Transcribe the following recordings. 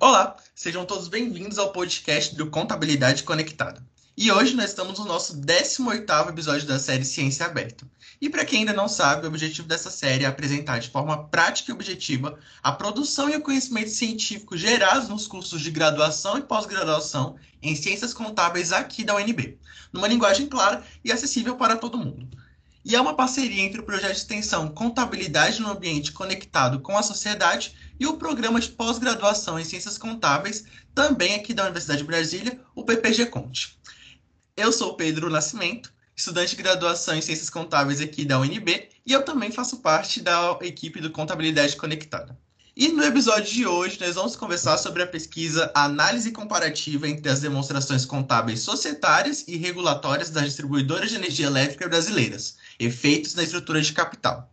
Olá, sejam todos bem-vindos ao podcast do Contabilidade Conectada. E hoje nós estamos no nosso 18º episódio da série Ciência Aberta. E para quem ainda não sabe, o objetivo dessa série é apresentar de forma prática e objetiva a produção e o conhecimento científico gerados nos cursos de graduação e pós-graduação em Ciências Contábeis aqui da UNB, numa linguagem clara e acessível para todo mundo. E é uma parceria entre o projeto de extensão Contabilidade no Ambiente Conectado com a Sociedade e o programa de pós-graduação em Ciências Contábeis, também aqui da Universidade de Brasília, o PPG Conte. Eu sou Pedro Nascimento, estudante de graduação em Ciências Contábeis aqui da UNB, e eu também faço parte da equipe do Contabilidade Conectada. E no episódio de hoje, nós vamos conversar sobre a pesquisa Análise Comparativa entre as Demonstrações Contábeis Societárias e Regulatórias das Distribuidoras de Energia Elétrica Brasileiras, Efeitos na Estrutura de Capital.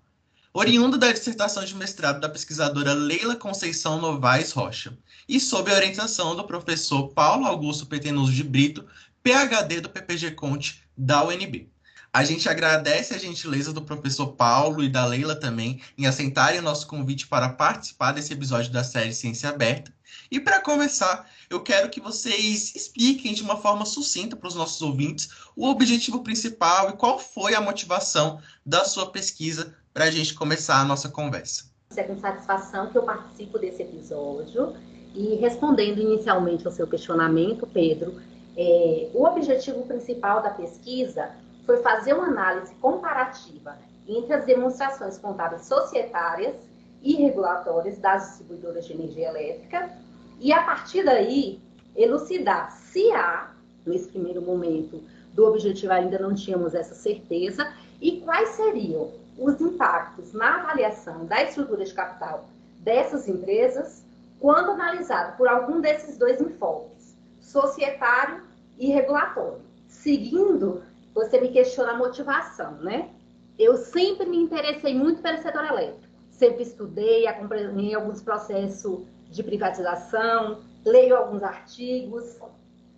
Oriundo da dissertação de mestrado da pesquisadora Leila Conceição Novaes Rocha, e sob a orientação do professor Paulo Augusto Petenuso de Brito, PhD do PPG Conte da UNB. A gente agradece a gentileza do professor Paulo e da Leila também em aceitarem o nosso convite para participar desse episódio da série Ciência Aberta. E para começar, eu quero que vocês expliquem de uma forma sucinta para os nossos ouvintes o objetivo principal e qual foi a motivação da sua pesquisa para a gente começar a nossa conversa. É com satisfação que eu participo desse episódio e respondendo inicialmente ao seu questionamento, Pedro, é, o objetivo principal da pesquisa foi fazer uma análise comparativa entre as demonstrações contábeis societárias e regulatórias das distribuidoras de energia elétrica e, a partir daí, elucidar se há, nesse primeiro momento do objetivo ainda não tínhamos essa certeza, e quais seriam os impactos na avaliação da estrutura de capital dessas empresas quando analisado por algum desses dois enfoques, societário e regulatório. Seguindo, você me questiona a motivação, né? Eu sempre me interessei muito pelo setor elétrico. Sempre estudei, acompanhei alguns processos de privatização, leio alguns artigos.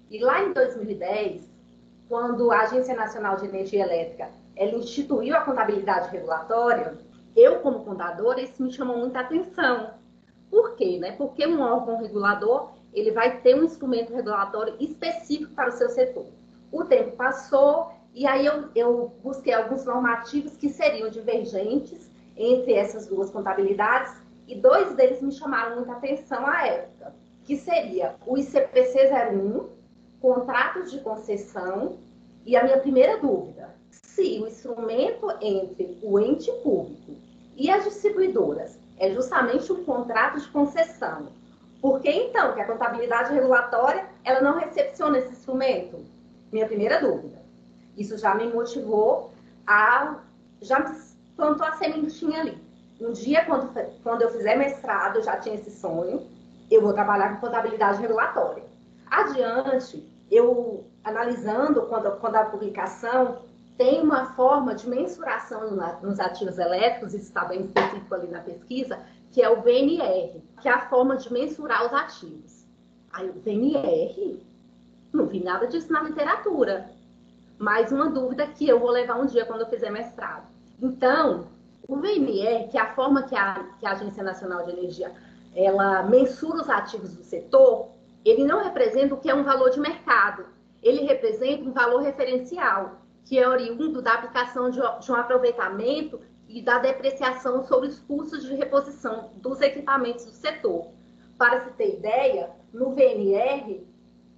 E lá em 2010, quando a Agência Nacional de Energia Elétrica ela instituiu a contabilidade regulatória, eu como contadora, isso me chamou muita atenção. Por quê? Né? Porque um órgão regulador ele vai ter um instrumento regulatório específico para o seu setor. O tempo passou e aí eu, eu busquei alguns normativos que seriam divergentes entre essas duas contabilidades e dois deles me chamaram muita atenção à época, que seria o ICPC 01, contratos de concessão, e a minha primeira dúvida, se o instrumento entre o ente público e as distribuidoras é justamente um contrato de concessão, por que então que a contabilidade regulatória ela não recepciona esse instrumento? Minha primeira dúvida. Isso já me motivou a já plantou a sementinha ali. Um dia quando quando eu fizer mestrado, eu já tinha esse sonho, eu vou trabalhar com contabilidade regulatória. Adiante, eu analisando quando, quando a publicação tem uma forma de mensuração nos ativos elétricos, isso está bem específico ali na pesquisa, que é o VNR, que é a forma de mensurar os ativos. Aí o VNR, não vi nada disso na literatura. Mais uma dúvida que eu vou levar um dia quando eu fizer mestrado. Então, o VNR, que é a forma que a, que a Agência Nacional de Energia ela mensura os ativos do setor, ele não representa o que é um valor de mercado. Ele representa um valor referencial, que é oriundo da aplicação de, um aproveitamento e da depreciação sobre os custos de reposição dos equipamentos do setor. Para se ter ideia, no VNR,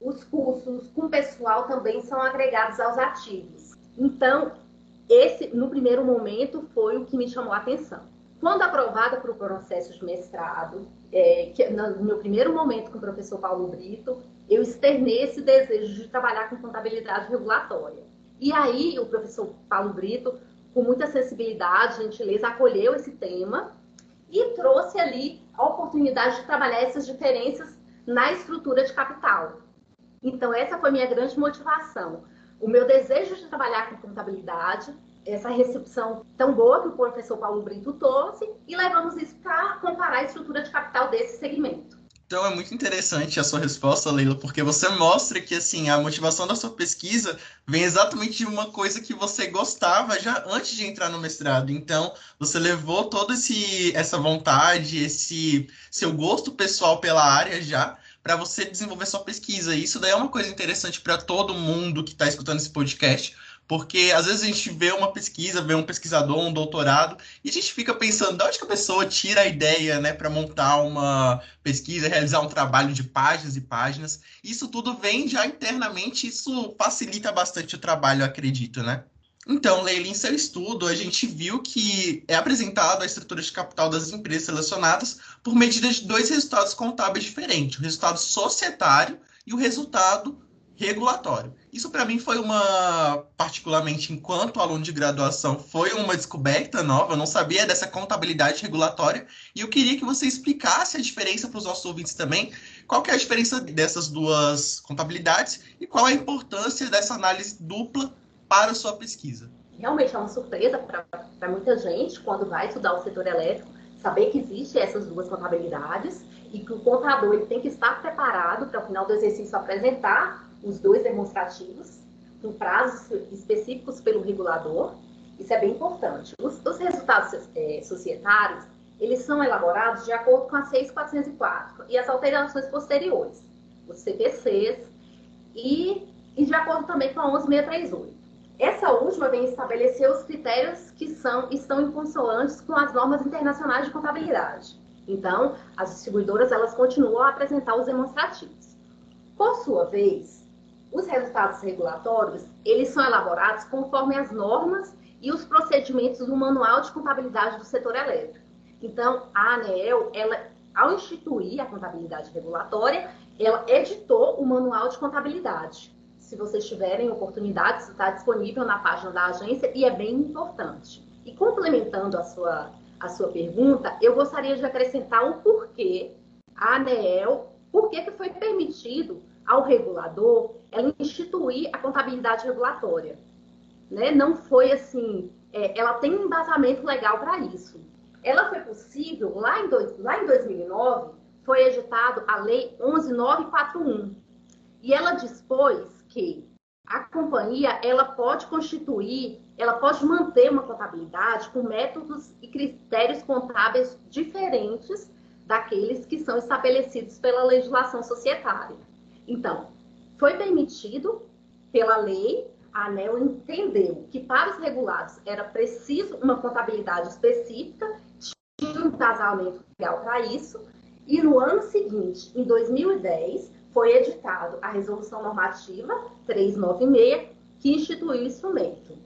os custos com pessoal também são agregados aos ativos. Então, esse, no primeiro momento, foi o que me chamou a atenção. Quando aprovada para o processo de mestrado, é, que, no meu primeiro momento com o professor Paulo Brito, eu externei esse desejo de trabalhar com contabilidade regulatória. E aí, o professor Paulo Brito, com muita sensibilidade, gentileza, acolheu esse tema e trouxe ali a oportunidade de trabalhar essas diferenças na estrutura de capital. Então, essa foi minha grande motivação. O meu desejo de trabalhar com contabilidade, essa recepção tão boa que o professor Paulo Brito trouxe, e levamos isso para comparar a estrutura de capital desse segmento. Então é muito interessante a sua resposta, Leila, porque você mostra que assim a motivação da sua pesquisa vem exatamente de uma coisa que você gostava já antes de entrar no mestrado. Então você levou toda esse essa vontade, esse seu gosto pessoal pela área já para você desenvolver sua pesquisa. E isso daí é uma coisa interessante para todo mundo que está escutando esse podcast, porque às vezes a gente vê uma pesquisa, vê um pesquisador, um doutorado, e a gente fica pensando de onde que a pessoa tira a ideia, né, para montar uma pesquisa, realizar um trabalho de páginas e páginas. Isso tudo vem já internamente, isso facilita bastante o trabalho, acredito, né? Então, Leila, em seu estudo, a gente viu que é apresentado a estrutura de capital das empresas selecionadas por medida de dois resultados contábeis diferentes: o resultado societário e o resultado regulatório. Isso para mim foi uma, particularmente enquanto aluno de graduação, foi uma descoberta nova, eu não sabia dessa contabilidade regulatória, e eu queria que você explicasse a diferença para os nossos ouvintes também, qual que é a diferença dessas duas contabilidades e qual a importância dessa análise dupla para sua pesquisa. Realmente é uma surpresa para muita gente quando vai estudar o setor elétrico, saber que existem essas duas contabilidades e que o contador ele tem que estar preparado para, ao final do exercício, apresentar os dois demonstrativos, com prazos específicos pelo regulador. Isso é bem importante. Os, os resultados é, societários, eles são elaborados de acordo com a 6404 e as alterações posteriores, os CPCs, e, e de acordo também com a 11638. Essa última vem estabelecer os critérios que são, estão em com as normas internacionais de contabilidade. Então, as distribuidoras elas continuam a apresentar os demonstrativos. Por sua vez, os resultados regulatórios, eles são elaborados conforme as normas e os procedimentos do Manual de Contabilidade do Setor Elétrico. Então, a ANEEL, ela, ao instituir a contabilidade regulatória, ela editou o Manual de Contabilidade. Se vocês tiverem oportunidade, está disponível na página da agência e é bem importante. E complementando a sua, a sua pergunta, eu gostaria de acrescentar o porquê a ANEEL, por que foi permitido ao regulador ela instituir a contabilidade regulatória. Né? Não foi assim, é, ela tem um embasamento legal para isso. Ela foi possível, lá em, dois, lá em 2009, foi editado a Lei 11941. E ela dispôs que a companhia ela pode constituir, ela pode manter uma contabilidade com métodos e critérios contábeis diferentes daqueles que são estabelecidos pela legislação societária. Então, foi permitido pela lei, a ANEL entendeu que para os regulados era preciso uma contabilidade específica, tinha um casamento legal para isso, e no ano seguinte, em 2010, foi editado a Resolução Normativa 396, que instituiu o instrumento.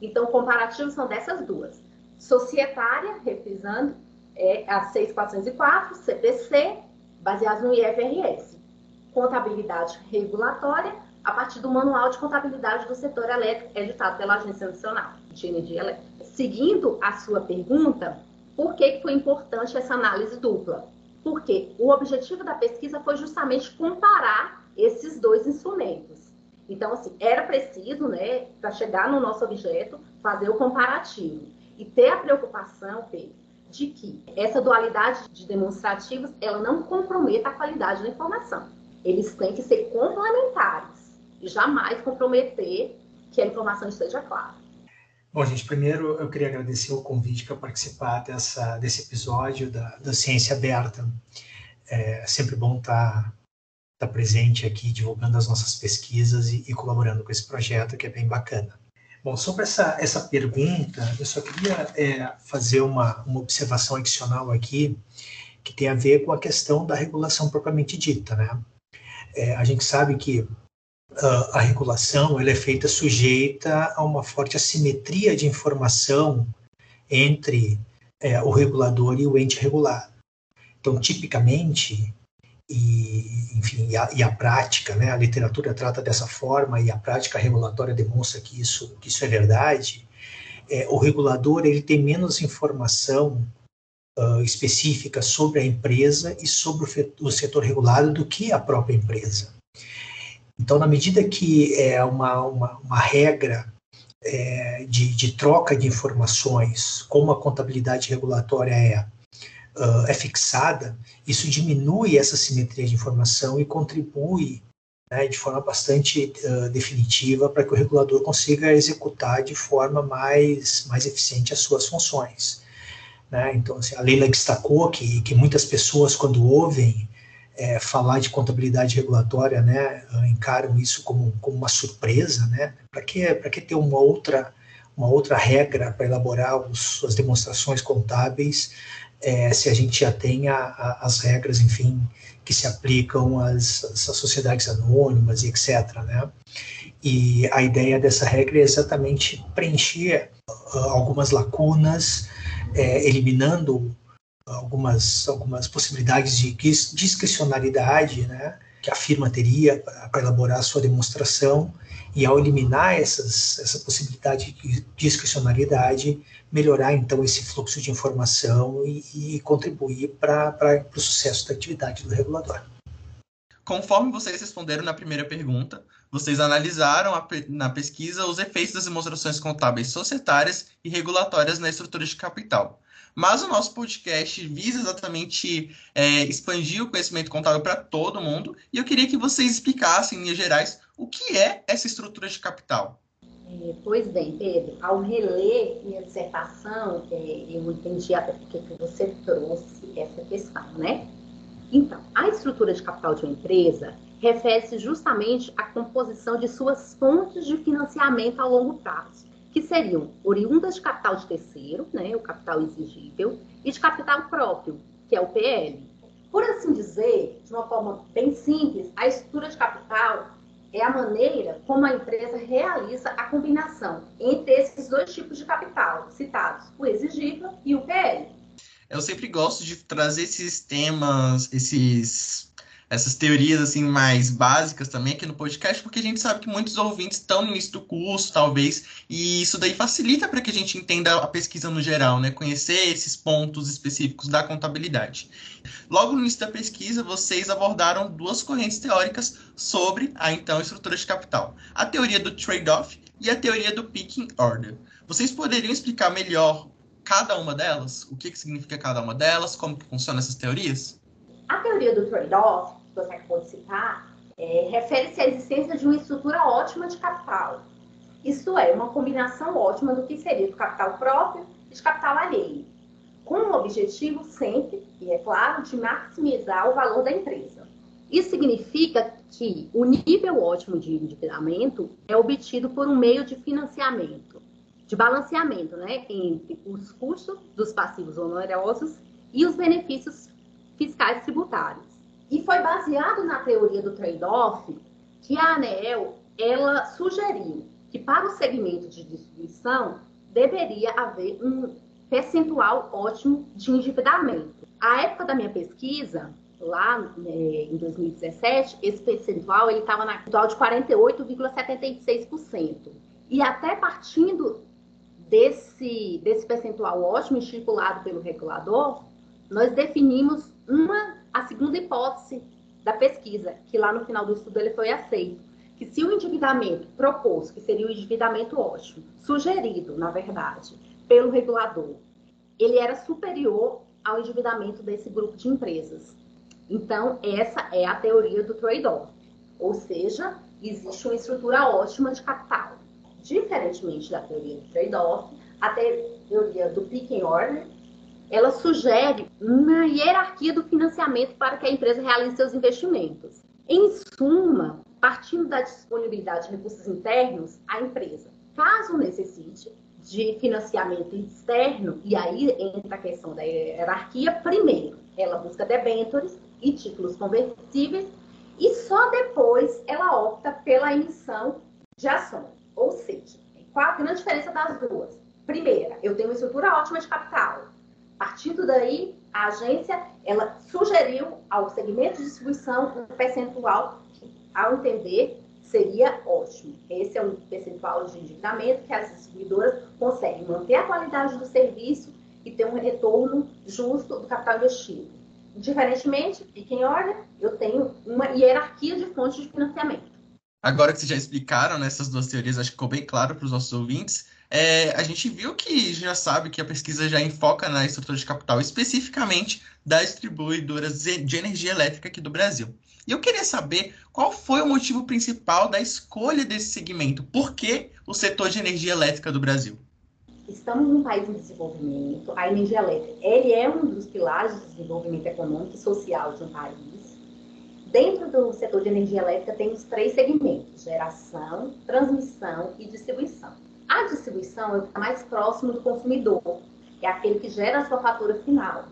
Então, comparativos são dessas duas. Societária, reprisando, é a 6404, CPC, baseado no IFRS contabilidade regulatória a partir do Manual de Contabilidade do Setor Elétrico, editado pela Agência Nacional de Energia Elétrica. Seguindo a sua pergunta, por que foi importante essa análise dupla? Porque o objetivo da pesquisa foi justamente comparar esses dois instrumentos. Então, assim, era preciso, né, para chegar no nosso objeto, fazer o comparativo e ter a preocupação, Pedro, de que essa dualidade de demonstrativos ela não comprometa a qualidade da informação eles têm que ser complementares e jamais comprometer que a informação esteja clara. Bom, gente, primeiro eu queria agradecer o convite para participar dessa, desse episódio da, da Ciência Aberta. É sempre bom estar, tá, tá presente aqui, divulgando as nossas pesquisas e, e, colaborando com esse projeto, que é bem bacana. Bom, sobre essa, essa pergunta, eu só queria é, fazer uma, uma observação adicional aqui, que tem a ver com a questão da regulação propriamente dita, né? É, a gente sabe que a regulação ela é feita sujeita a uma forte assimetria de informação entre é, o regulador e o ente regulado. Então, tipicamente, e, enfim, e a, e a, prática, né, a literatura trata dessa forma e a prática regulatória demonstra que isso, que isso é verdade, é, o regulador ele tem menos informação uh, específica sobre a empresa e sobre o, o setor regulado do que a própria empresa. Então, na medida que é uma, uma, uma regra é, de, de, troca de informações, como a contabilidade regulatória é, uh, é fixada, isso diminui essa simetria de informação e contribui né, de forma bastante uh, definitiva para que o regulador consiga executar de forma mais, mais eficiente as suas funções. Né? Então, assim, a Leila destacou que, que muitas pessoas, quando ouvem é, falar de contabilidade regulatória, né, encaram isso como, como uma surpresa, né? Para que, que ter uma outra, uma outra regra para elaborar os, as demonstrações contábeis é, se a gente já tem a, a, as regras, enfim, que se aplicam às, às, sociedades anônimas e etc. Né? E a ideia dessa regra é exatamente preencher uh, algumas lacunas, é, eliminando algumas, algumas possibilidades de discricionalidade né, que a firma teria para elaborar a sua demonstração, e ao eliminar essas, essa possibilidade de discricionalidade, melhorar então esse fluxo de informação e, e contribuir para o sucesso da atividade do regulador. Conforme vocês responderam na primeira pergunta, vocês analisaram a, na pesquisa os efeitos das demonstrações contábeis societárias e regulatórias na estrutura de capital. Mas o nosso podcast visa exatamente é, expandir o conhecimento contábil para todo mundo, e eu queria que vocês explicassem, em linhas gerais, o que é essa estrutura de capital. É, pois bem, Pedro, ao reler minha dissertação, é, eu entendi até porque que você trouxe essa questão, né? Então, a estrutura de capital de uma empresa refere-se justamente à composição de suas fontes de financiamento a longo prazo que seriam oriundas de capital de terceiro, né, o capital exigível, e de capital próprio, que é o PL. Por assim dizer, de uma forma bem simples, a estrutura de capital é a maneira como a empresa realiza a combinação entre esses dois tipos de capital citados, o exigível e o PL. Eu sempre gosto de trazer esses temas, esses essas teorias assim mais básicas também aqui no podcast, porque a gente sabe que muitos ouvintes estão no início do curso, talvez, e isso daí facilita para que a gente entenda a pesquisa no geral, né? Conhecer esses pontos específicos da contabilidade. Logo no início da pesquisa, vocês abordaram duas correntes teóricas sobre a então estrutura de capital: a teoria do trade-off e a teoria do picking order. Vocês poderiam explicar melhor cada uma delas? O que, que significa cada uma delas? Como que funcionam essas teorias? A teoria do trade-off que você acabou de citar, é, refere-se à existência de uma estrutura ótima de capital. Isto é, uma combinação ótima do que seria do capital próprio e de capital alheio, com o objetivo sempre, e é claro, de maximizar o valor da empresa. Isso significa que o nível ótimo de endividamento é obtido por um meio de financiamento, de balanceamento, né, entre os custos dos passivos onerosos e os benefícios fiscais tributários. E foi baseado na teoria do trade-off que a ANEEL ela sugeriu que para o segmento de distribuição deveria haver um percentual ótimo de endividamento. A época da minha pesquisa, lá né, em 2017, esse percentual ele estava na total de 48,76%. E até partindo desse, desse percentual ótimo estipulado pelo regulador, nós definimos uma a segunda hipótese da pesquisa, que lá no final do estudo ele foi aceito, que se o endividamento proposto, que seria o endividamento ótimo, sugerido, na verdade, pelo regulador, ele era superior ao endividamento desse grupo de empresas. Então, essa é a teoria do trade-off. Ou seja, existe uma estrutura ótima de capital. Diferentemente da teoria do trade-off, a teoria do picking order ela sugere uma hierarquia do financiamento para que a empresa realize seus investimentos. Em suma, partindo da disponibilidade de recursos internos, a empresa, caso necessite de financiamento externo, e aí entra a questão da hierarquia, primeiro, ela busca debêntures e títulos convertíveis, e só depois ela opta pela emissão de ações. Ou seja, qual a grande diferença das duas? Primeira, eu tenho uma estrutura ótima de capital, Partindo daí, a agência ela sugeriu ao segmento de distribuição um percentual que, ao entender, seria ótimo. Esse é um percentual de endividamento que as distribuidoras conseguem manter a qualidade do serviço e ter um retorno justo do capital investido. Diferentemente, fiquem em ordem, eu tenho uma hierarquia de fontes de financiamento. Agora que vocês já explicaram né, duas teorias, acho que ficou bem claro para os nossos ouvintes. É, a gente viu que já sabe que a pesquisa já enfoca na estrutura de capital, especificamente das distribuidoras de energia elétrica aqui do Brasil. E eu queria saber qual foi o motivo principal da escolha desse segmento. Por que o setor de energia elétrica do Brasil? Estamos num país em desenvolvimento. A energia elétrica ele é um dos pilares de desenvolvimento econômico e social de um país. Dentro do setor de energia elétrica temos três segmentos: geração, transmissão e distribuição. A distribuição é o que está mais próximo do consumidor, é aquele que gera a sua fatura final.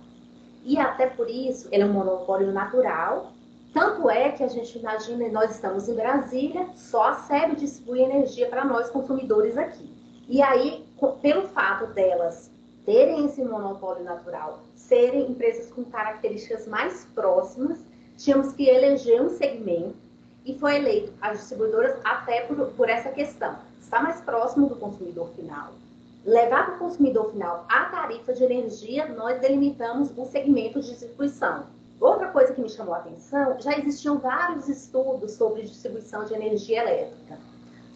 E até por isso, ele é um monopólio natural. Tanto é que a gente imagina, nós estamos em Brasília, só a SEB distribui energia para nós consumidores aqui. E aí, pelo fato delas terem esse monopólio natural, serem empresas com características mais próximas, tínhamos que eleger um segmento e foi eleito as distribuidoras até por, por essa questão está mais próximo do consumidor final. Levar para o consumidor final a tarifa de energia, nós delimitamos o segmento de distribuição. Outra coisa que me chamou a atenção, já existiam vários estudos sobre distribuição de energia elétrica.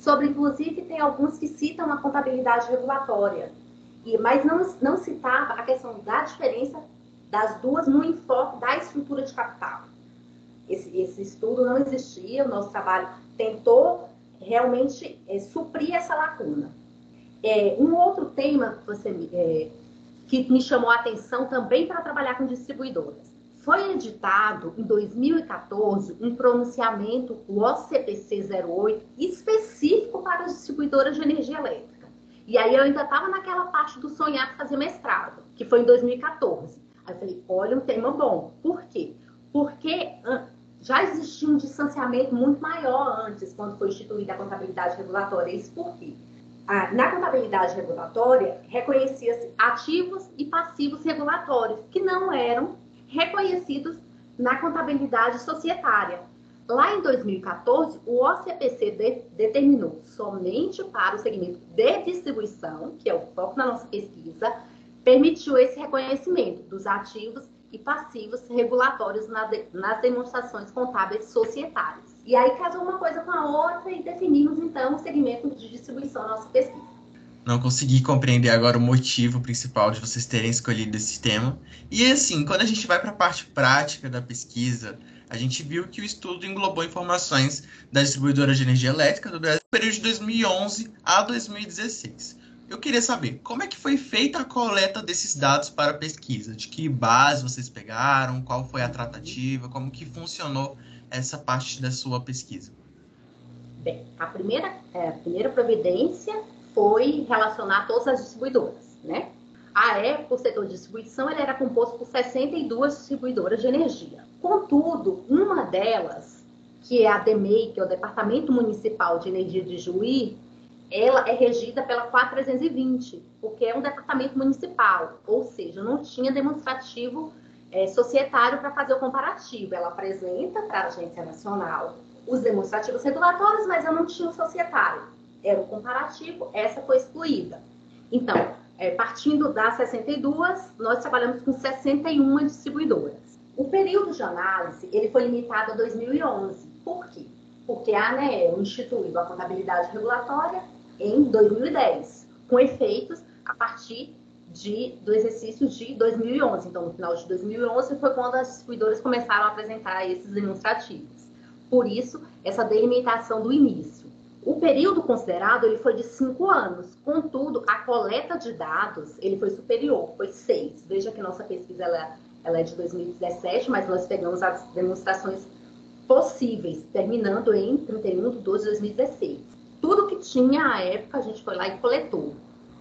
Sobre, inclusive, tem alguns que citam a contabilidade regulatória, e, mas não, não citava a questão da diferença das duas no enfoque da estrutura de capital. Esse, esse estudo não existia, o nosso trabalho tentou realmente é, suprir essa lacuna. É, um outro tema que, você, é, que me chamou a atenção também para trabalhar com distribuidoras. Foi editado em 2014 um pronunciamento, o OCPC 08, específico para as distribuidoras de energia elétrica. E aí eu ainda estava naquela parte do sonhar fazer mestrado, que foi em 2014. Aí eu falei, olha, um tema bom. Por quê? Porque já existia um distanciamento muito maior antes, quando foi instituída a contabilidade regulatória. Isso por quê? Ah, na contabilidade regulatória, reconhecia-se ativos e passivos regulatórios, que não eram reconhecidos na contabilidade societária. Lá em 2014, o OCPC de, determinou somente para o segmento de distribuição, que é o foco da nossa pesquisa, permitiu esse reconhecimento dos ativos e passivos regulatórios nas demonstrações contábeis societárias. E aí casou uma coisa com a outra e definimos então o segmento de distribuição da nossa pesquisa. Não consegui compreender agora o motivo principal de vocês terem escolhido esse tema. E assim, quando a gente vai para a parte prática da pesquisa, a gente viu que o estudo englobou informações das distribuidoras de energia elétrica do Brasil no período de 2011 a 2016. Eu queria saber como é que foi feita a coleta desses dados para a pesquisa, de que base vocês pegaram, qual foi a tratativa, como que funcionou essa parte da sua pesquisa. Bem, a primeira, é, a primeira providência foi relacionar todas as distribuidoras, né? A época, o setor de distribuição ele era composto por 62 distribuidoras de energia. Contudo, uma delas, que é a DEMEI, que é o Departamento Municipal de Energia de Juí, ela é regida pela 4320, porque é um departamento municipal, ou seja, não tinha demonstrativo é, societário para fazer o comparativo. Ela apresenta para a Agência Nacional os demonstrativos regulatórios, mas eu não tinha o societário. Era o comparativo, essa foi excluída. Então, é, partindo das 62, nós trabalhamos com 61 distribuidoras. O período de análise ele foi limitado a 2011. Por quê? Porque a ANEEL instituiu a contabilidade regulatória em 2010, com efeitos a partir de, do exercício de 2011. Então, no final de 2011 foi quando as distribuidoras começaram a apresentar esses demonstrativos. Por isso, essa delimitação do início. O período considerado ele foi de cinco anos, contudo, a coleta de dados ele foi superior, foi seis. Veja que nossa pesquisa ela, ela é de 2017, mas nós pegamos as demonstrações possíveis, terminando em 31 de 12 de 2016 tudo que tinha à época a gente foi lá e coletou.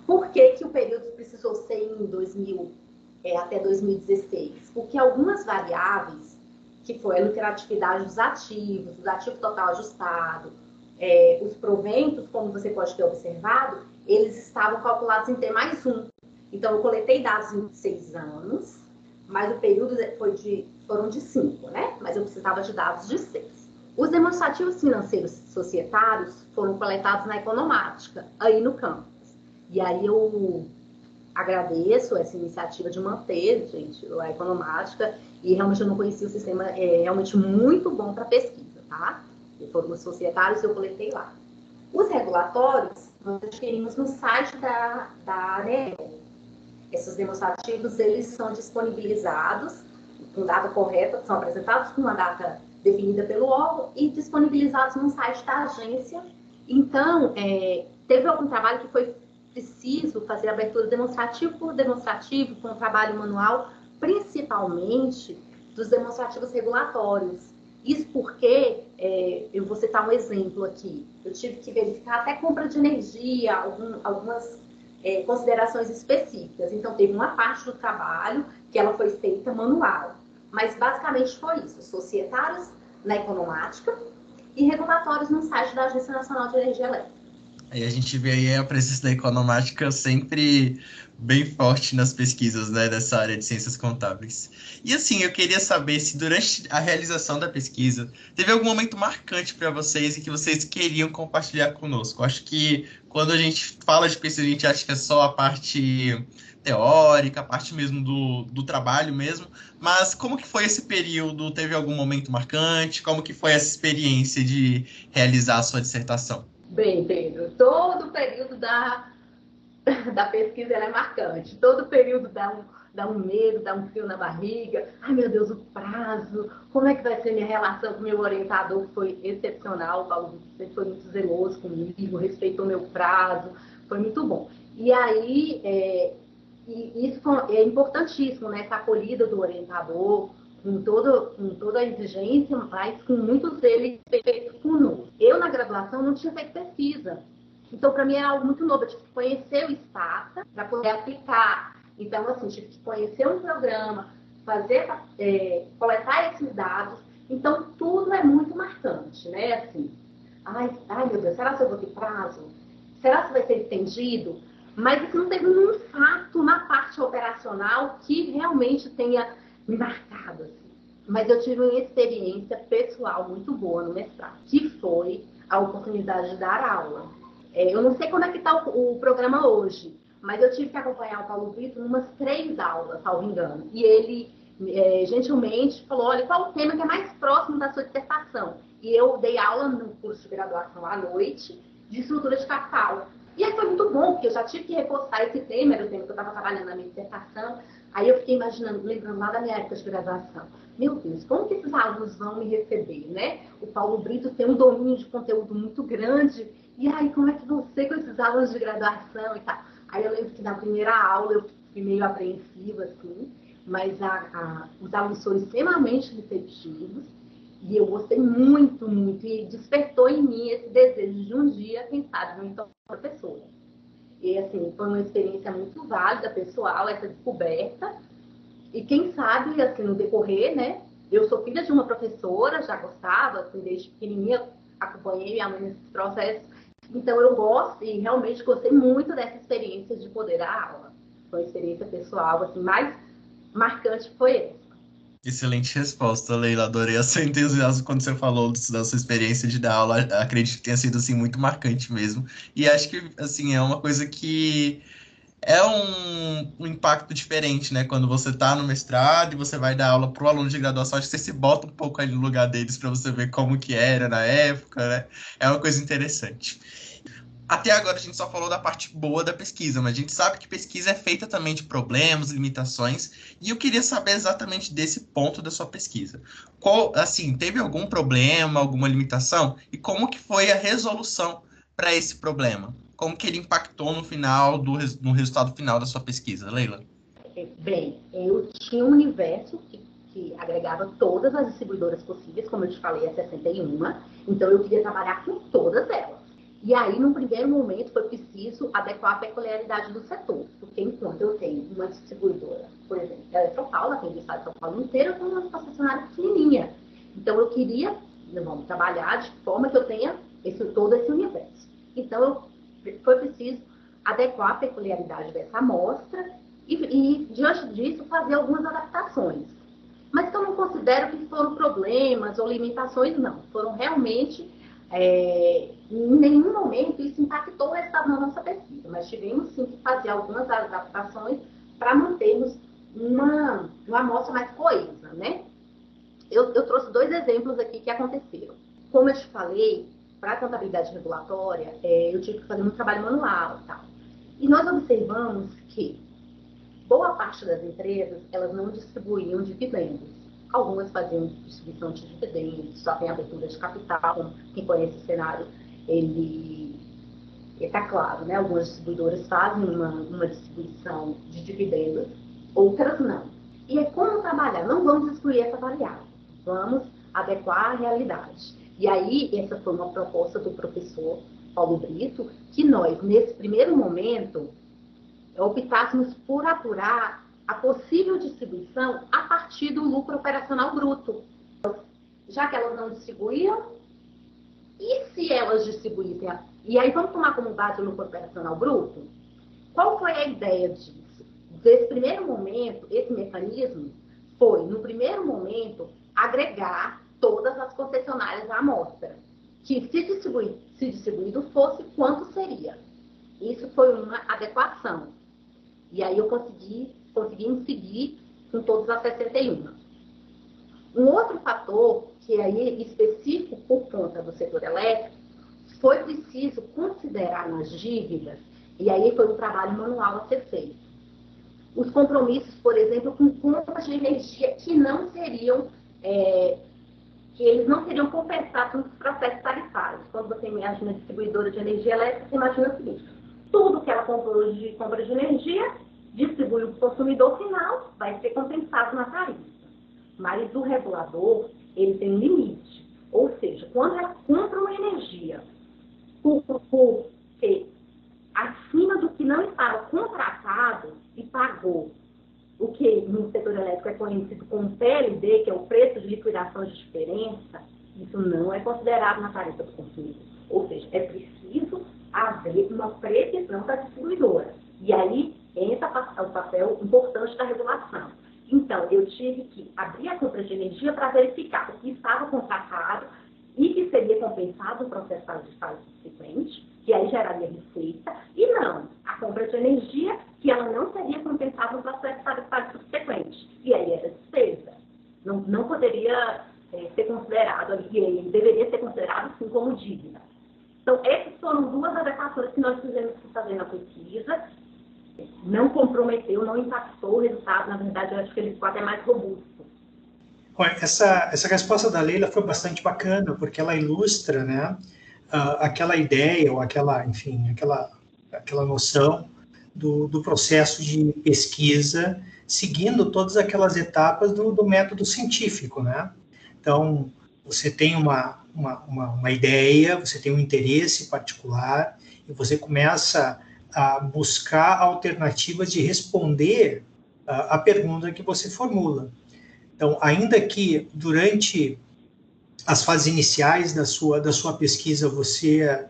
Por que, que o período precisou ser em 2000 é, até 2016? Porque algumas variáveis, que foi a lucratividade dos ativos, o ativo total ajustado, é, os proventos, como você pode ter observado, eles estavam calculados em T mais um. Então, eu coletei dados em seis anos, mas o período foi de, foram de cinco, né? Mas eu precisava de dados de seis. Os demonstrativos financeiros societários foram coletados na economática, aí no campus. E aí eu agradeço essa iniciativa de manter, gente, a economática, e realmente eu não conhecia o sistema, é realmente muito bom para pesquisa, tá? E foram os societários eu coletei lá. Os regulatórios, nós adquirimos no site da, da ANEL. Esses demonstrativos, eles são disponibilizados com data correta, são apresentados com uma data definida pelo órgão e disponibilizados no site da agência. Então, é, teve algum trabalho que foi preciso fazer abertura demonstrativo por demonstrativo, com trabalho manual, principalmente dos demonstrativos regulatórios. Isso porque, é, eu vou citar um exemplo aqui, eu tive que verificar até compra de energia, algum, algumas é, considerações específicas. Então, teve uma parte do trabalho que ela foi feita manual. Mas, basicamente, foi isso. Societários na economática e regulatórios no site da Agência Nacional de Energia Elétrica. Aí a gente vê aí a presença da economática sempre bem forte nas pesquisas né, dessa área de ciências contábeis. E assim, eu queria saber se durante a realização da pesquisa teve algum momento marcante para vocês e que vocês queriam compartilhar conosco. Acho que quando a gente fala de pesquisa, a gente acha que é só a parte teórica, a parte mesmo do, do trabalho mesmo, mas como que foi esse período? Teve algum momento marcante? Como que foi essa experiência de realizar a sua dissertação? Bem, Pedro, todo o período da, da pesquisa é marcante. Todo período dá um, dá um medo, dá um frio na barriga. Ai, meu Deus, o prazo. Como é que vai ser minha relação com meu orientador, foi excepcional. Paulo sempre foi muito zeloso comigo, respeitou meu prazo. Foi muito bom. E aí, é, e isso é importantíssimo, né? Essa acolhida do orientador, com, todo, com toda a exigência, mas com muitos deles feitos conosco. Eu, na graduação, não tinha feito pesquisa. Então, para mim, era algo muito novo. Eu tive que conhecer o SPATA para poder aplicar. Então, assim, tive que conhecer um programa, fazer, é, coletar esses dados. Então, tudo é muito marcante, né? Assim, ai, ai, meu Deus, será que eu vou ter prazo? Será que vai ser estendido? Mas isso não teve nenhum fato na parte operacional que realmente tenha me marcado. Assim. Mas eu tive uma experiência pessoal muito boa no mestrado, que foi a oportunidade de dar aula. É, eu não sei como é que está o, o, programa hoje, mas eu tive que acompanhar o Paulo Vitor em umas três aulas, salvo engano. E ele é, gentilmente falou, olha, qual o tema que é mais próximo da sua dissertação? E eu dei aula no curso de graduação à noite de estrutura de capital. E aí foi muito bom, porque eu já tive que reforçar esse tema, era o tema que eu estava trabalhando na minha dissertação. Aí eu fiquei imaginando, lembrando lá da minha época de graduação. Meu Deus, como que esses alunos vão me receber, né? O Paulo Brito tem um domínio de conteúdo muito grande. E aí, como é que ser com esses alunos de graduação e tal? Aí eu lembro que na primeira aula eu fiquei meio apreensiva, assim, mas a, a, os alunos foram extremamente receptivos. E eu gostei muito, muito. E despertou em mim esse desejo de um dia, quem sabe, me tornar professora. E assim, foi uma experiência muito válida, pessoal, essa descoberta. E quem sabe, assim, no decorrer, né? Eu sou filha de uma professora, já gostava, assim, desde pequenininha acompanhei minha mãe nesses processos. Então eu gosto e realmente gostei muito dessa experiência de poder dar aula. Foi uma experiência pessoal, assim, mais marcante foi essa. Excelente resposta, Leila. Adorei a seu entusiasmo quando você falou da sua experiência de dar aula. Acredito que tenha sido assim muito marcante mesmo. E acho que assim é uma coisa que é um, um impacto diferente, né? Quando você está no mestrado e você vai dar aula para aluno de graduação, acho que você se bota um pouco ali no lugar deles para você ver como que era na época, né? É uma coisa interessante até agora a gente só falou da parte boa da pesquisa, mas a gente sabe que pesquisa é feita também de problemas, limitações, e eu queria saber exatamente desse ponto da sua pesquisa. Qual, assim, teve algum problema, alguma limitação e como que foi a resolução para esse problema? Como que ele impactou no final do no resultado final da sua pesquisa, Leila? Bem, eu tinha um universo que, que agregava todas as distribuidoras possíveis, como eu te falei, a 61, então eu queria trabalhar com todas elas. E aí, num primeiro momento, foi preciso adequar a peculiaridade do setor, porque enquanto eu tenho uma distribuidora, por exemplo, a Eletropaula, tem o estado de São Paulo inteiro, eu tenho uma concessionária pequenininha. Então, eu queria, vamos trabalhar de forma que eu tenha esse, todo esse universo. Então, eu, foi preciso adequar a peculiaridade dessa amostra e, e, diante disso, fazer algumas adaptações. Mas que eu não considero que foram problemas ou limitações, não. Foram realmente é, em nenhum momento isso impactou o resultado da nossa pesquisa, mas tivemos sim que fazer algumas adaptações para mantermos uma, uma amostra mais coesa, né? Eu, eu trouxe dois exemplos aqui que aconteceram. Como eu te falei, para a contabilidade regulatória, é, eu tive que fazer um trabalho manual e tal. E nós observamos que boa parte das empresas, elas não distribuíam dividendos. Algumas faziam distribuição de dividendos, só tem abertura de capital. Quem conhece o cenário, ele está claro, né? Algumas distribuidoras fazem uma, uma distribuição de dividendos, outras não. E é como trabalhar, não vamos excluir essa variável, vamos adequar à realidade. E aí, essa foi uma proposta do professor Paulo Brito, que nós, nesse primeiro momento, optássemos por apurar a possível distribuição a partir do lucro operacional bruto. Já que elas não distribuíam, e se elas distribuíssem? E aí vamos tomar como base o lucro operacional bruto? Qual foi a ideia disso? Desse primeiro momento, esse mecanismo foi, no primeiro momento, agregar todas as concessionárias à amostra. Que se, distribuído, se distribuído fosse, quanto seria? Isso foi uma adequação. E aí eu consegui, consegui incidir com todas as 61. Um outro fator, que é aí específico por conta do setor elétrico, foi preciso considerar nas dívidas, e aí foi um trabalho manual a ser feito. Os compromissos, por exemplo, com contas de energia que não seriam, é, que eles não seriam compensados nos processos tarifários. Quando você imagina distribuidora de energia elétrica, você imagina o seguinte, tudo que ela comprou de compra de energia, distribui o consumidor final, vai ser compensado na tarifa. Mas o regulador, ele tem um limite. Ou seja, quando ela compra uma energia por, por, ser acima do que não estava contratado e pagou o que no setor elétrico é conhecido como PLD, que é o preço de liquidação de diferença, isso não é considerado na tarifa do consumidor. Ou seja, é preciso haver uma previsão da distribuidora. E aí entra o papel importante da regulação. Então, eu tive que abrir a compra de energia para verificar o que estava contratado e que seria compensado no processo tarifário subsequente, que aí geraria receita, e não, a compra de energia que ela não seria compensada no processo tarifário subsequente, e aí era despesa. Não, não poderia é, ser considerado e deveria ser considerado sim como dívida. Então, essas foram duas adequações que nós fizemos que fazer na pesquisa. Não comprometeu, não impactou o resultado. Na verdade, eu acho que ele ficou até mais robusto. Essa, essa resposta da Leila foi bastante bacana, porque ela ilustra né, aquela ideia, ou aquela, enfim, aquela, aquela noção do, do processo de pesquisa, seguindo todas aquelas etapas do, do método científico. Né? Então, você tem uma, uma, uma, uma ideia, você tem um interesse particular e você começa a buscar alternativas de responder a, a pergunta que você formula. Então, ainda que durante as fases iniciais da sua, da sua pesquisa você,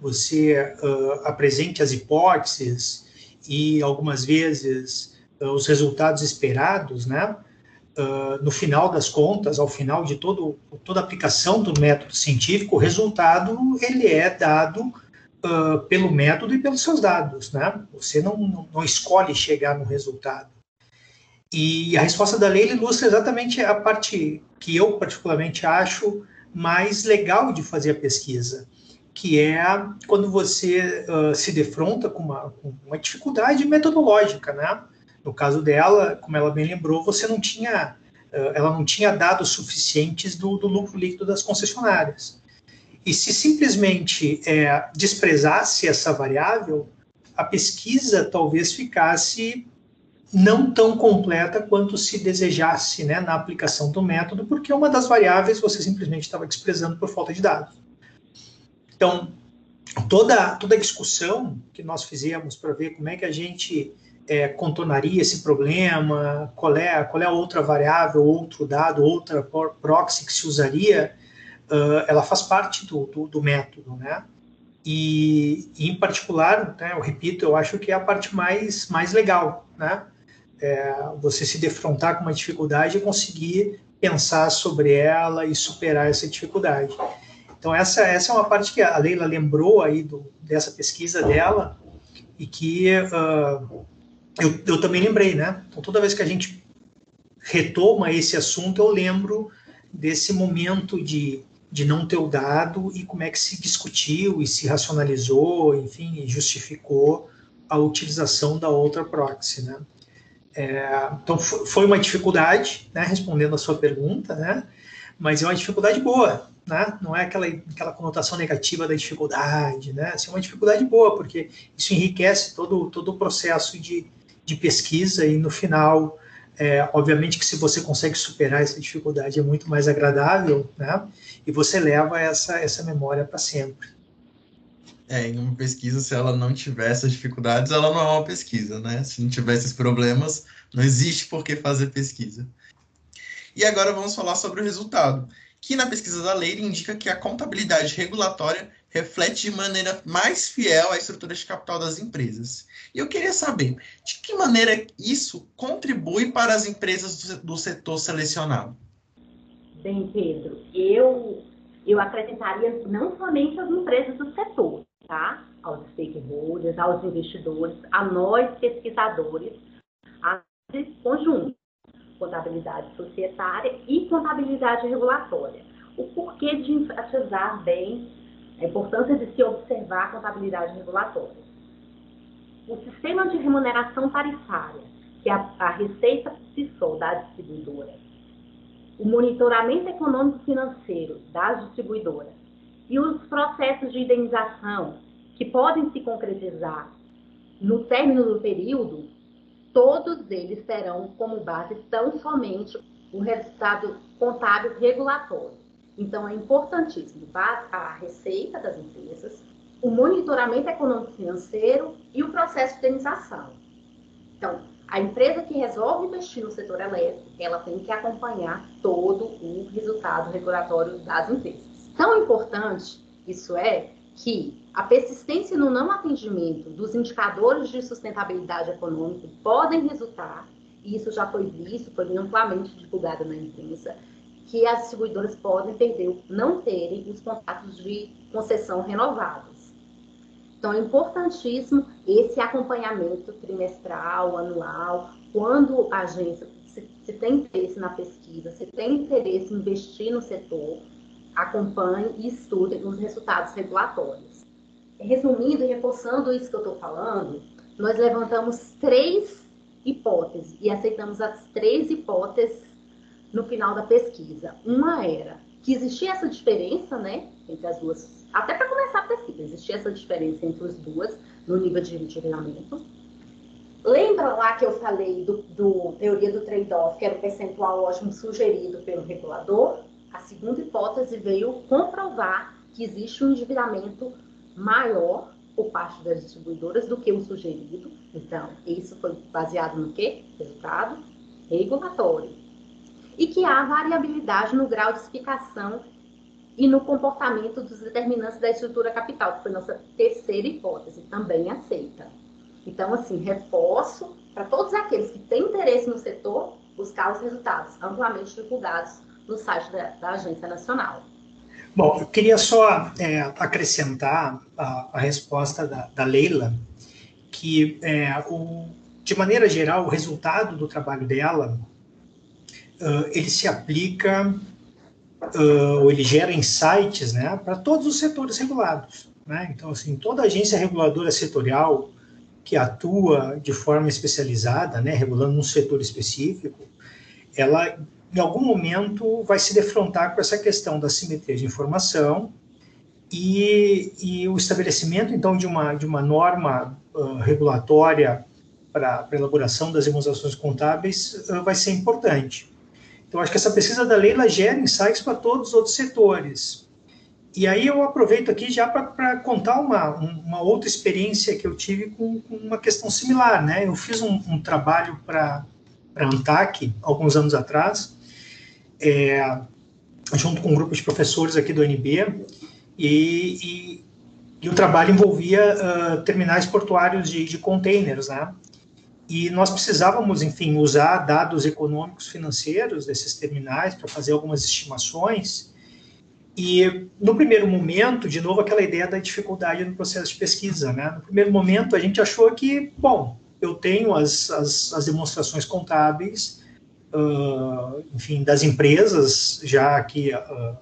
você uh, apresente as hipóteses e algumas vezes uh, os resultados esperados, né? uh, no final das contas, ao final de todo, toda a aplicação do método científico, o resultado ele é dado uh, pelo método e pelos seus dados, né? Você não, não escolhe chegar no resultado. E a resposta da lei ilustra exatamente a parte que eu particularmente acho mais legal de fazer a pesquisa, que é quando você uh, se defronta com uma, com uma dificuldade metodológica, né? No caso dela, como ela bem lembrou, você não tinha, eh, ela não tinha dados suficientes do, do lucro líquido das concessionárias. E se simplesmente é, desprezasse essa variável, a pesquisa talvez ficasse não tão completa quanto se desejasse né, na aplicação do método, porque uma das variáveis você simplesmente estava desprezando por falta de dados. Então, toda, toda a discussão que nós fizemos para ver como é que a gente é, contornaria esse problema, qual é, qual é a outra variável, outro dado, outra proxy que se usaria, uh, ela faz parte do, do, do método, né? E, e, em particular, né, eu repito, eu acho que é a parte mais, mais legal, né? É, você se defrontar com uma dificuldade e conseguir pensar sobre ela e superar essa dificuldade. Então essa, essa é uma parte que a Leila lembrou aí do, dessa pesquisa dela e que uh, eu, eu também lembrei, né? Então, toda vez que a gente retoma esse assunto, eu lembro desse momento de, de não ter o dado e como é que se discutiu e se racionalizou, enfim, e justificou a utilização da outra proxy, né? É, então foi uma dificuldade, né, respondendo a sua pergunta, né? Mas é uma dificuldade boa, né? Não é aquela, aquela conotação negativa da dificuldade, né? Assim, é uma dificuldade boa, porque isso enriquece todo, todo o processo de, de pesquisa e no final, é, obviamente que se você consegue superar essa dificuldade é muito mais agradável, né? E você leva essa, essa memória para sempre. É, em uma pesquisa, se ela não tiver essas dificuldades, ela não é uma pesquisa, né? Se não tiver esses problemas, não existe por que fazer pesquisa. E agora vamos falar sobre o resultado, que na pesquisa da lei indica que a contabilidade regulatória reflete de maneira mais fiel a estrutura de capital das empresas. E eu queria saber de que maneira isso contribui para as empresas do setor selecionado. Bem, Pedro, eu, eu acrescentaria não somente as empresas do setor, tá? Aos stakeholders, aos investidores, a nós pesquisadores, a conjunto, contabilidade societária e contabilidade regulatória. O porquê de enfatizar bem a importância de se observar a contabilidade regulatória. O sistema de remuneração tarifária, que a, a receita só da distribuidora, o monitoramento econômico financeiro das distribuidoras e os processos de indenização que podem se concretizar no término do período, todos eles terão como base tão somente o resultado contábil regulatório. Então, é importantíssimo a receita das empresas, o monitoramento econômico financeiro e o processo de indenização. Então, a empresa que resolve investir no setor elétrico, ela tem que acompanhar todo o resultado regulatório das empresas. Tão importante isso é que a persistência no não atendimento dos indicadores de sustentabilidade econômica podem resultar, e isso já foi visto, foi amplamente divulgado na imprensa, que as distribuidoras podem perder, não terem os contratos de concessão renovados. Então, é importantíssimo esse acompanhamento trimestral, anual, quando a agência se, se tem interesse na pesquisa, se tem interesse em investir no setor, acompanhe e estude os resultados regulatórios. Resumindo e reforçando isso que eu estou falando, nós levantamos três hipóteses e aceitamos as três hipóteses no final da pesquisa. Uma era que existia essa diferença, né, entre as duas, até para começar a pesquisa, existia essa diferença entre as duas no nível de endividamento. Lembra lá que eu falei do, do teoria do trade-off, que era o percentual ótimo sugerido pelo regulador? A segunda hipótese veio comprovar que existe um endividamento maior por parte das distribuidoras do que o sugerido. Então, isso foi baseado no quê? Resultado regulatório. E que há variabilidade no grau de explicação e no comportamento dos determinantes da estrutura capital, que foi nossa terceira hipótese, também aceita. Então, assim, reforço para todos aqueles que têm interesse no setor buscar os resultados amplamente divulgados no site da, da Agência Nacional. Bom, eu queria só é, acrescentar a, a resposta da, da, Leila, que é, o, de maneira geral o resultado do trabalho dela uh, ele se aplica uh, ou ele gera insights, né, para todos os setores regulados. Né? Então, assim, toda agência reguladora setorial que atua de forma especializada, né, regulando um setor específico, ela em algum momento vai se defrontar com essa questão da simetria de informação e, e o estabelecimento, então, de uma, de uma norma uh, regulatória para a elaboração das demonstrações contábeis uh, vai ser importante. Então, acho que essa pesquisa da Leila gera insights para todos os outros setores. E aí eu aproveito aqui já para contar uma, uma outra experiência que eu tive com, com uma questão similar, né? Eu fiz um, um trabalho para a ANTAC, alguns anos atrás, é, junto com um grupo de professores aqui do UNB, e, e, e o trabalho envolvia uh, terminais portuários de, de containers, né? E nós precisávamos, enfim, usar dados econômicos financeiros desses terminais para fazer algumas estimações. E no primeiro momento, de novo, aquela ideia da dificuldade no processo de pesquisa, né? No primeiro momento, a gente achou que, bom, eu tenho as, as, as demonstrações contábeis, uh, enfim, das empresas já que uh,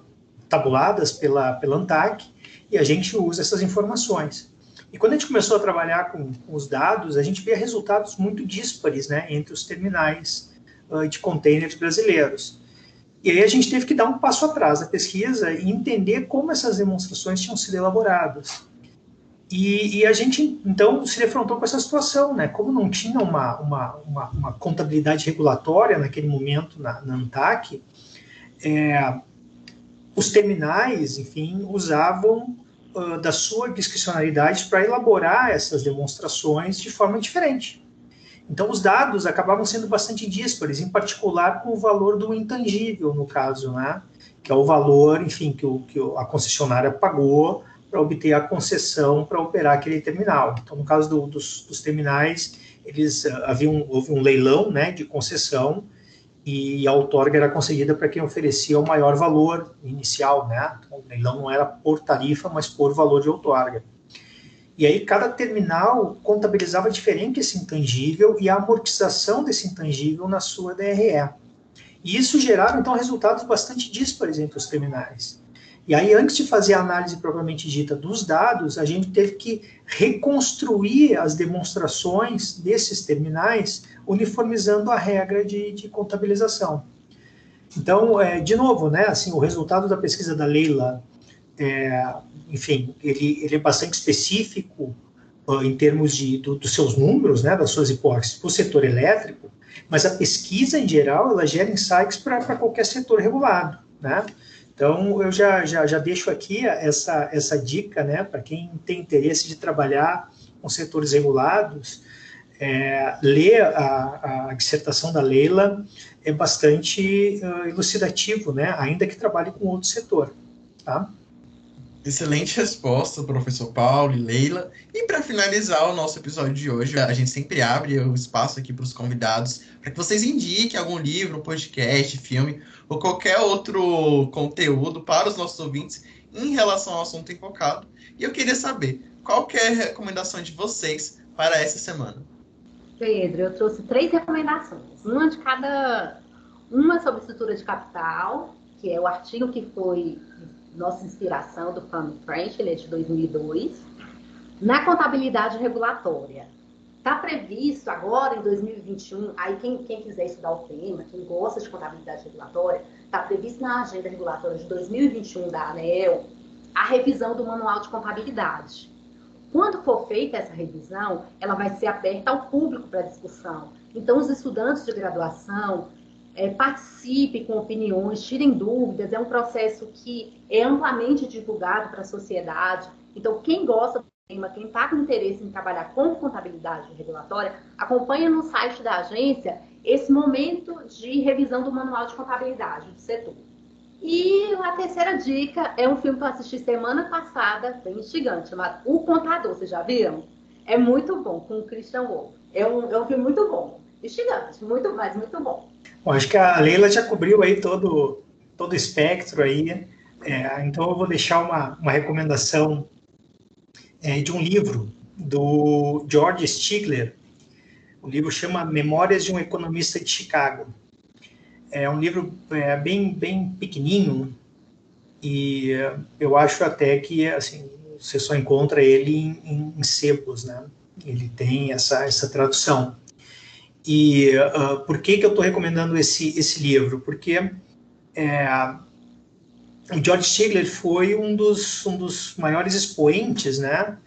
tabuladas pela, pela ANTAC e a gente usa essas informações. E quando a gente começou a trabalhar com, com os dados, a gente via resultados muito díspares né, entre os terminais uh, de containers brasileiros. E aí a gente teve que dar um passo atrás da pesquisa e entender como essas demonstrações tinham sido elaboradas. E, e, a gente, então, se defrontou com essa situação, né? Como não tinha uma, uma, uma, uma contabilidade regulatória naquele momento na, na ANTAC, é, os terminais, enfim, usavam uh, da sua discricionalidade para elaborar essas demonstrações de forma diferente. Então, os dados acabavam sendo bastante díspares, em particular com o valor do intangível, no caso, né? que é o valor, enfim, que, o, que a concessionária pagou para obter a concessão para operar aquele terminal. Então, no caso do, dos, dos, terminais, eles uh, haviam houve um leilão, né, de concessão e a outorga era concedida para quem oferecia o maior valor inicial, né? Então, o leilão não era por tarifa, mas por valor de outorga. E aí cada terminal contabilizava diferente esse intangível e a amortização desse intangível na sua DRE. E isso gerava então resultados bastante díspares entre os terminais. E aí, antes de fazer a análise propriamente dita dos dados, a gente teve que reconstruir as demonstrações desses terminais, uniformizando a regra de, de contabilização. Então, é, de novo, né, assim, o resultado da pesquisa da Leila, é, enfim, ele, ele, é bastante específico uh, em termos de, do, dos seus números, né, das suas hipóteses para o setor elétrico, mas a pesquisa, em geral, ela gera insights para qualquer setor regulado, né? Então, eu já, já, já deixo aqui essa, essa dica, né, para quem tem interesse de trabalhar com setores regulados, é, ler a, a, dissertação da Leila é bastante uh, elucidativo, né, ainda que trabalhe com outro setor, tá? Excelente resposta, professor Paulo e Leila. E para finalizar o nosso episódio de hoje, a gente sempre abre o espaço aqui para os convidados para que vocês indiquem algum livro, podcast, filme ou qualquer outro conteúdo para os nossos ouvintes em relação ao assunto invocado. E eu queria saber qual é a recomendação de vocês para essa semana. Pedro, eu trouxe três recomendações, uma de cada, uma sobre estrutura de capital, que é o artigo que foi nossa inspiração do Plano French, ele é de 2002, na contabilidade regulatória. Está previsto agora, em 2021, aí quem, quem quiser estudar o tema, quem gosta de contabilidade regulatória, está previsto na agenda regulatória de 2021 da ANEL a revisão do manual de contabilidade. Quando for feita essa revisão, ela vai ser aberta ao público para discussão. Então, os estudantes de graduação, é, participe com opiniões, tirem dúvidas. É um processo que é amplamente divulgado para a sociedade. Então, quem gosta quem está com interesse em trabalhar com contabilidade regulatória, acompanha no site da agência esse momento de revisão do manual de contabilidade do setor. E a terceira dica é um filme que eu assisti semana passada, bem instigante, chamado O Contador. Vocês já viram? É muito bom, com o Christian Wolff. É um, é um filme muito bom. Instigante, muito mais, muito bom. Bom, acho que a Leila já cobriu aí todo, todo o espectro aí, é, então eu vou deixar uma, uma recomendação é, de um livro do George Stigler. O livro chama Memórias de um Economista de Chicago. É um livro é, bem, bem pequenininho e eu acho até que assim você só encontra ele em sebos, né? Ele tem essa, essa tradução. E uh, por que, que eu estou recomendando esse, esse livro? Porque é, o George Stigler foi um dos, um dos maiores expoentes né,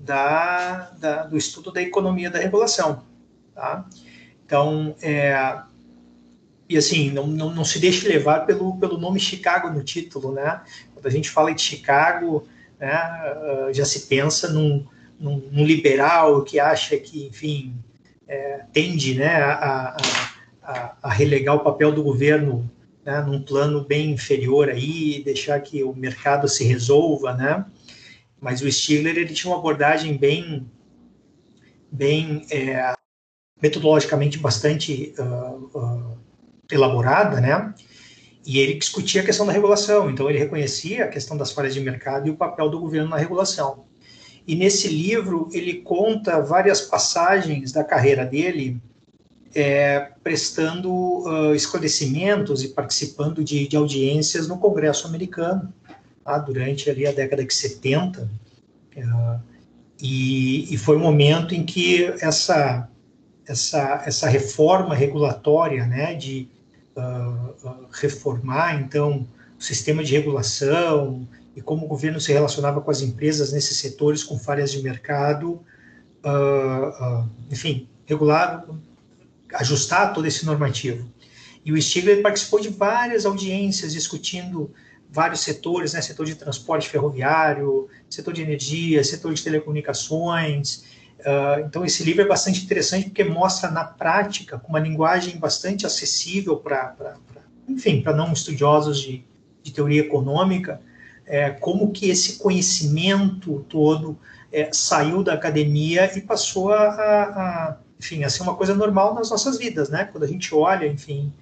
da, da do estudo da economia da regulação. Tá? Então, é, e assim, não, não, não, se deixe levar pelo, pelo nome Chicago no título, né? Quando a gente fala de Chicago, né, uh, já se pensa num, num, num liberal que acha que, enfim, é, tende né, a, a, a, relegar o papel do governo né, num plano bem inferior aí, deixar que o mercado se resolva, né? Mas o Stigler ele tinha uma abordagem bem, bem é, metodologicamente bastante uh, uh, elaborada, né? E ele discutia a questão da regulação, então ele reconhecia a questão das falhas de mercado e o papel do governo na regulação. E nesse livro ele conta várias passagens da carreira dele, é, prestando uh, esclarecimentos e participando de, de, audiências no Congresso americano, tá? durante ali a década de 70, uh, e, e, foi um momento em que essa, essa, essa reforma regulatória, né, de uh, reformar, então, o sistema de regulação e como o governo se relacionava com as empresas nesses setores com falhas de mercado, enfim, regular, ajustar todo esse normativo. E o Stigler participou de várias audiências discutindo vários setores, né, setor de transporte ferroviário, setor de energia, setor de telecomunicações. Uh, então, esse livro é bastante interessante porque mostra na prática, com uma linguagem bastante acessível para, enfim, para não estudiosos de, de teoria econômica, é, como que esse conhecimento todo é, saiu da academia e passou a, a, enfim, a ser uma coisa normal nas nossas vidas, né? Quando a gente olha, enfim,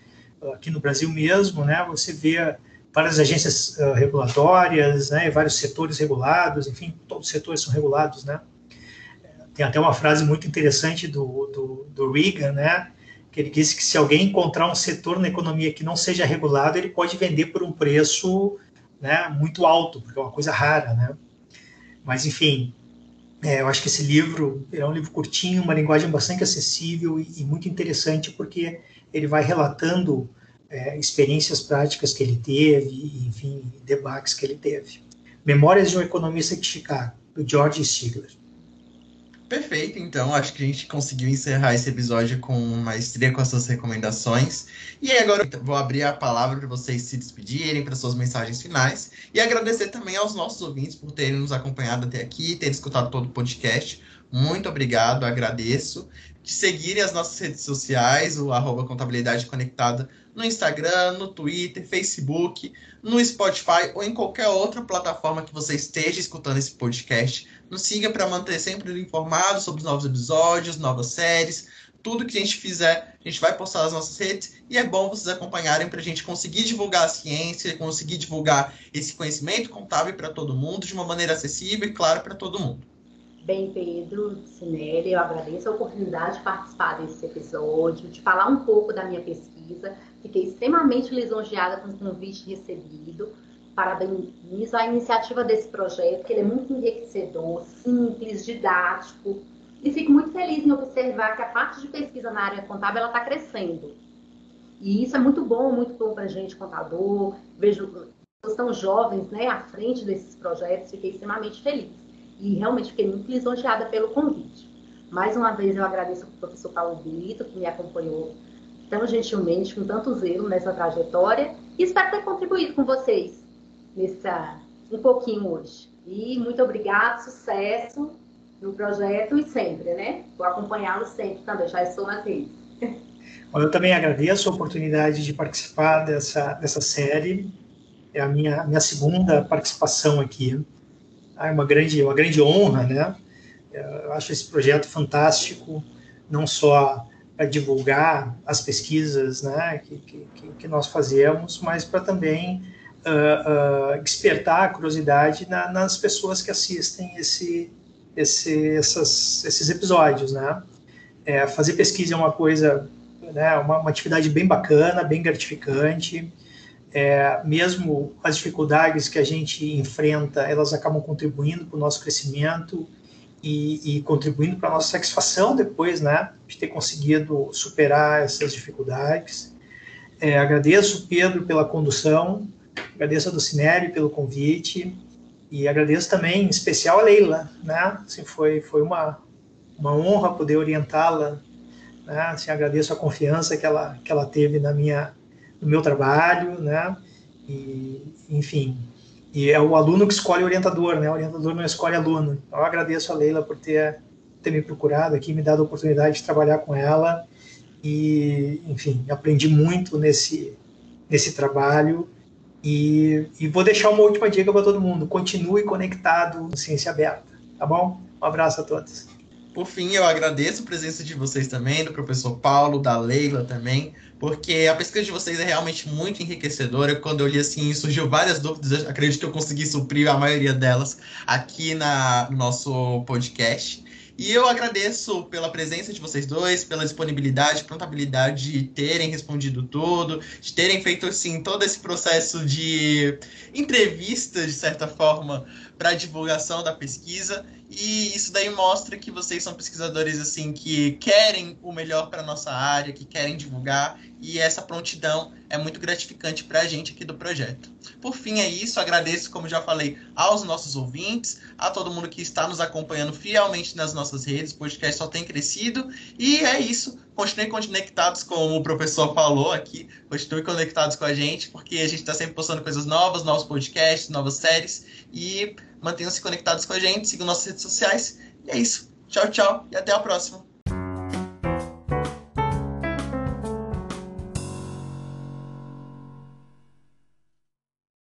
aqui no Brasil mesmo, né, você vê várias agências uh, regulatórias, né, vários setores regulados, enfim, todos os setores são regulados, né. Tem até uma frase muito interessante do, do, do Reagan, né, que ele disse que se alguém encontrar um setor na economia que não seja regulado, ele pode vender por um preço né, muito alto, porque é uma coisa rara, né. Mas, enfim, é, eu acho que esse livro é um livro curtinho, uma linguagem bastante acessível e, e muito interessante, porque ele vai relatando é, experiências práticas que ele teve, enfim, debates que ele teve. Memórias de um Economista de Chicago, do George Stigler. Perfeito, então acho que a gente conseguiu encerrar esse episódio com maestria com as suas recomendações. E aí agora vou abrir a palavra para vocês se despedirem, para suas mensagens finais. E agradecer também aos nossos ouvintes por terem nos acompanhado até aqui, terem escutado todo o podcast. Muito obrigado, agradeço. De seguirem as nossas redes sociais, o arroba Contabilidade Conectada, no Instagram, no Twitter, Facebook, no Spotify ou em qualquer outra plataforma que você esteja escutando esse podcast. Nos siga para manter sempre informado sobre os novos episódios, novas séries, tudo que a gente fizer, a gente vai postar nas nossas redes e é bom vocês acompanharem para a gente conseguir divulgar a ciência, conseguir divulgar esse conhecimento contábil para todo mundo de uma maneira acessível e claro para todo mundo. Bem, Pedro, Sinelli, eu agradeço a oportunidade de participar desse episódio, de falar um pouco da minha pesquisa. Fiquei extremamente lisonjeada com o convite recebido. Parabenizo a iniciativa desse projeto, que ele é muito enriquecedor, simples, didático. E fico muito feliz em observar que a parte de pesquisa na área contábil está crescendo. E isso é muito bom, muito bom para a gente, contador. Vejo estão jovens né, à frente desses projetos, fiquei extremamente feliz e realmente fiquei muito lisonjeada pelo convite. Mais uma vez eu agradeço ao professor Paulo Brito, que me acompanhou tão gentilmente, com tanto zelo nessa trajetória, e espero ter contribuído com vocês nessa, um pouquinho hoje. E muito obrigado, sucesso no projeto e sempre, né? Vou acompanhá-lo sempre também, já estou na redes. Eu também agradeço a oportunidade de participar dessa, dessa série. É a minha, minha segunda participação aqui é uma grande, uma grande honra, né? Eu acho esse projeto fantástico, não só para divulgar as pesquisas né, que, que, que nós fazemos, mas para também uh, uh, despertar a curiosidade na, nas pessoas que assistem esse, esse, essas, esses episódios. Né? É, fazer pesquisa é uma coisa, né, uma, uma atividade bem bacana, bem gratificante, é, mesmo as dificuldades que a gente enfrenta, elas acabam contribuindo para o nosso crescimento e, e contribuindo para a nossa satisfação depois, né, de ter conseguido superar essas dificuldades. É, agradeço, Pedro, pela condução, agradeço a Dulcinelli pelo convite e agradeço também, em especial, a Leila, né, assim, foi, foi uma, uma honra poder orientá-la, né, assim, agradeço a confiança que ela, que ela teve na minha no meu trabalho, né? E, enfim, e é o aluno que escolhe o orientador, né? O orientador não escolhe aluno. Então, eu agradeço a Leila por ter, ter me procurado aqui, me dado a oportunidade de trabalhar com ela e, enfim, aprendi muito nesse, nesse trabalho e, e vou deixar uma última dica para todo mundo: continue conectado no Ciência Aberta, tá bom? Um abraço a todos. Por fim, eu agradeço a presença de vocês também, do professor Paulo, da Leila também, porque a pesquisa de vocês é realmente muito enriquecedora. Quando eu li assim, surgiu várias dúvidas, acredito que eu consegui suprir a maioria delas aqui na, no nosso podcast. E eu agradeço pela presença de vocês dois, pela disponibilidade, prontabilidade de terem respondido tudo, de terem feito assim todo esse processo de entrevista, de certa forma, para divulgação da pesquisa. E isso daí mostra que vocês são pesquisadores assim que querem o melhor para nossa área, que querem divulgar, e essa prontidão é muito gratificante para a gente aqui do projeto. Por fim, é isso. Agradeço, como já falei, aos nossos ouvintes, a todo mundo que está nos acompanhando fielmente nas nossas redes. O podcast só tem crescido. E é isso. Continuem conectados, como o professor falou aqui. Continuem conectados com a gente, porque a gente está sempre postando coisas novas, novos podcasts, novas séries. E mantenham-se conectados com a gente, sigam nossas redes sociais. E é isso. Tchau, tchau e até a próxima.